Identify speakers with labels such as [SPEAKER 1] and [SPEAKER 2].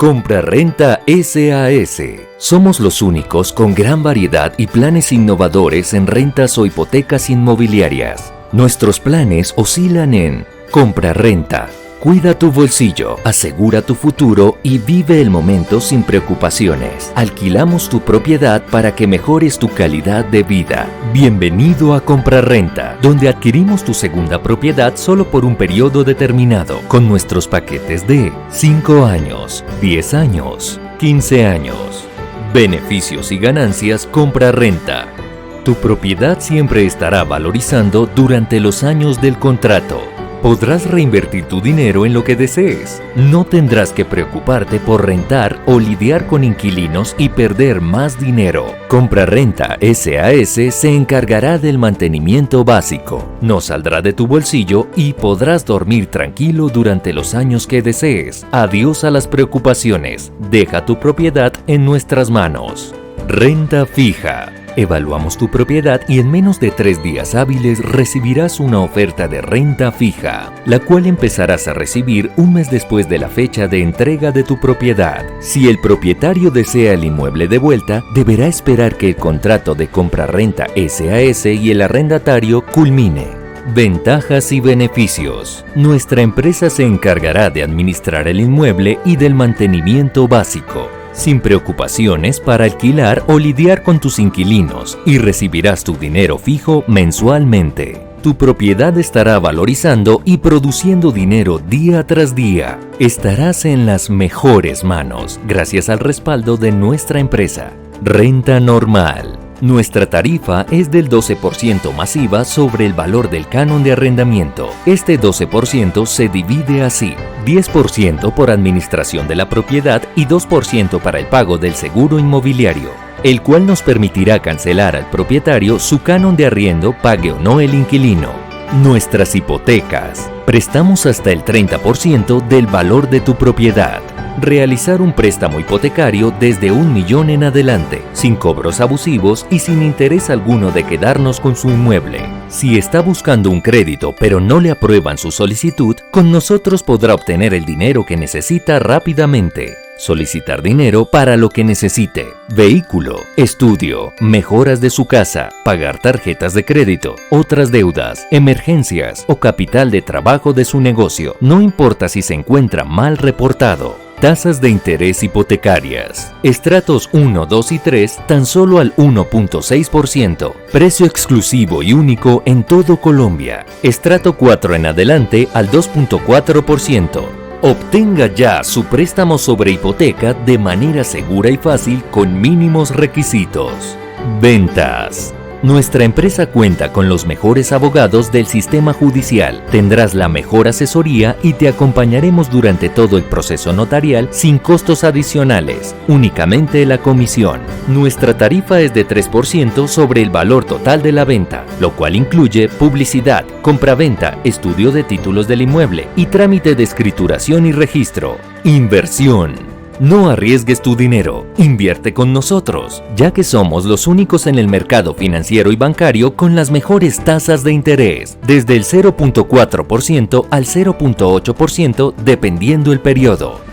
[SPEAKER 1] Compra-renta SAS. Somos los únicos con gran variedad y planes innovadores en rentas o hipotecas inmobiliarias. Nuestros planes oscilan en compra-renta, Cuida tu bolsillo, asegura tu futuro y vive el momento sin preocupaciones. Alquilamos tu propiedad para que mejores tu calidad de vida. Bienvenido a Compraventa, donde adquirimos tu segunda propiedad solo por un periodo determinado, con nuestros paquetes de 5 años, 10 años, 15 años. Beneficios y ganancias compra-renta. Tu propiedad siempre estará valorizando durante los años del contrato podrás reinvertir tu dinero en lo que desees. No tendrás que preocuparte por rentar o lidiar con inquilinos y perder más dinero. Compra-renta SAS se encargará del mantenimiento básico. No saldrá de tu bolsillo y podrás dormir tranquilo durante los años que desees. Adiós a las preocupaciones. Deja tu propiedad en nuestras manos. Renta fija. Evaluamos tu propiedad y en menos de tres días hábiles recibirás una oferta de renta fija, la cual empezarás a recibir un mes después de la fecha de entrega de tu propiedad. Si el propietario desea el inmueble de vuelta, deberá esperar que el contrato de compra-renta SAS y el arrendatario culmine. Ventajas y beneficios. Nuestra empresa se encargará de administrar el inmueble y del mantenimiento básico sin preocupaciones para alquilar o lidiar con tus inquilinos y recibirás tu dinero fijo mensualmente. Tu propiedad estará valorizando y produciendo dinero día tras día. Estarás en las mejores manos gracias al respaldo de nuestra empresa. Renta normal. Nuestra tarifa es del 12% masiva sobre el valor del canon de arrendamiento. Este 12% se divide así. 10% por administración de la propiedad y 2% para el pago del seguro inmobiliario, el cual nos permitirá cancelar al propietario su canon de arriendo pague o no el inquilino. Nuestras hipotecas. Prestamos hasta el 30% del valor de tu propiedad realizar un préstamo hipotecario desde un millón en adelante, sin cobros abusivos y sin interés alguno de quedarnos con su inmueble. Si está buscando un crédito pero no le aprueban su solicitud, con nosotros podrá obtener el dinero que necesita rápidamente. Solicitar dinero para lo que necesite. Vehículo, estudio, mejoras de su casa, pagar tarjetas de crédito, otras deudas, emergencias o capital de trabajo de su negocio. No importa si se encuentra mal reportado. Tasas de interés hipotecarias. Estratos 1, 2 y 3 tan solo al 1.6%. Precio exclusivo y único en todo Colombia. Estrato 4 en adelante al 2.4%. Obtenga ya su préstamo sobre hipoteca de manera segura y fácil con mínimos requisitos. Ventas. Nuestra empresa cuenta con los mejores abogados del sistema judicial. Tendrás la mejor asesoría y te acompañaremos durante todo el proceso notarial sin costos adicionales, únicamente la comisión. Nuestra tarifa es de 3% sobre el valor total de la venta, lo cual incluye publicidad, compraventa, estudio de títulos del inmueble y trámite de escrituración y registro. Inversión. No arriesgues tu dinero, invierte con nosotros, ya que somos los únicos en el mercado financiero y bancario con las mejores tasas de interés, desde el 0.4% al 0.8% dependiendo el periodo.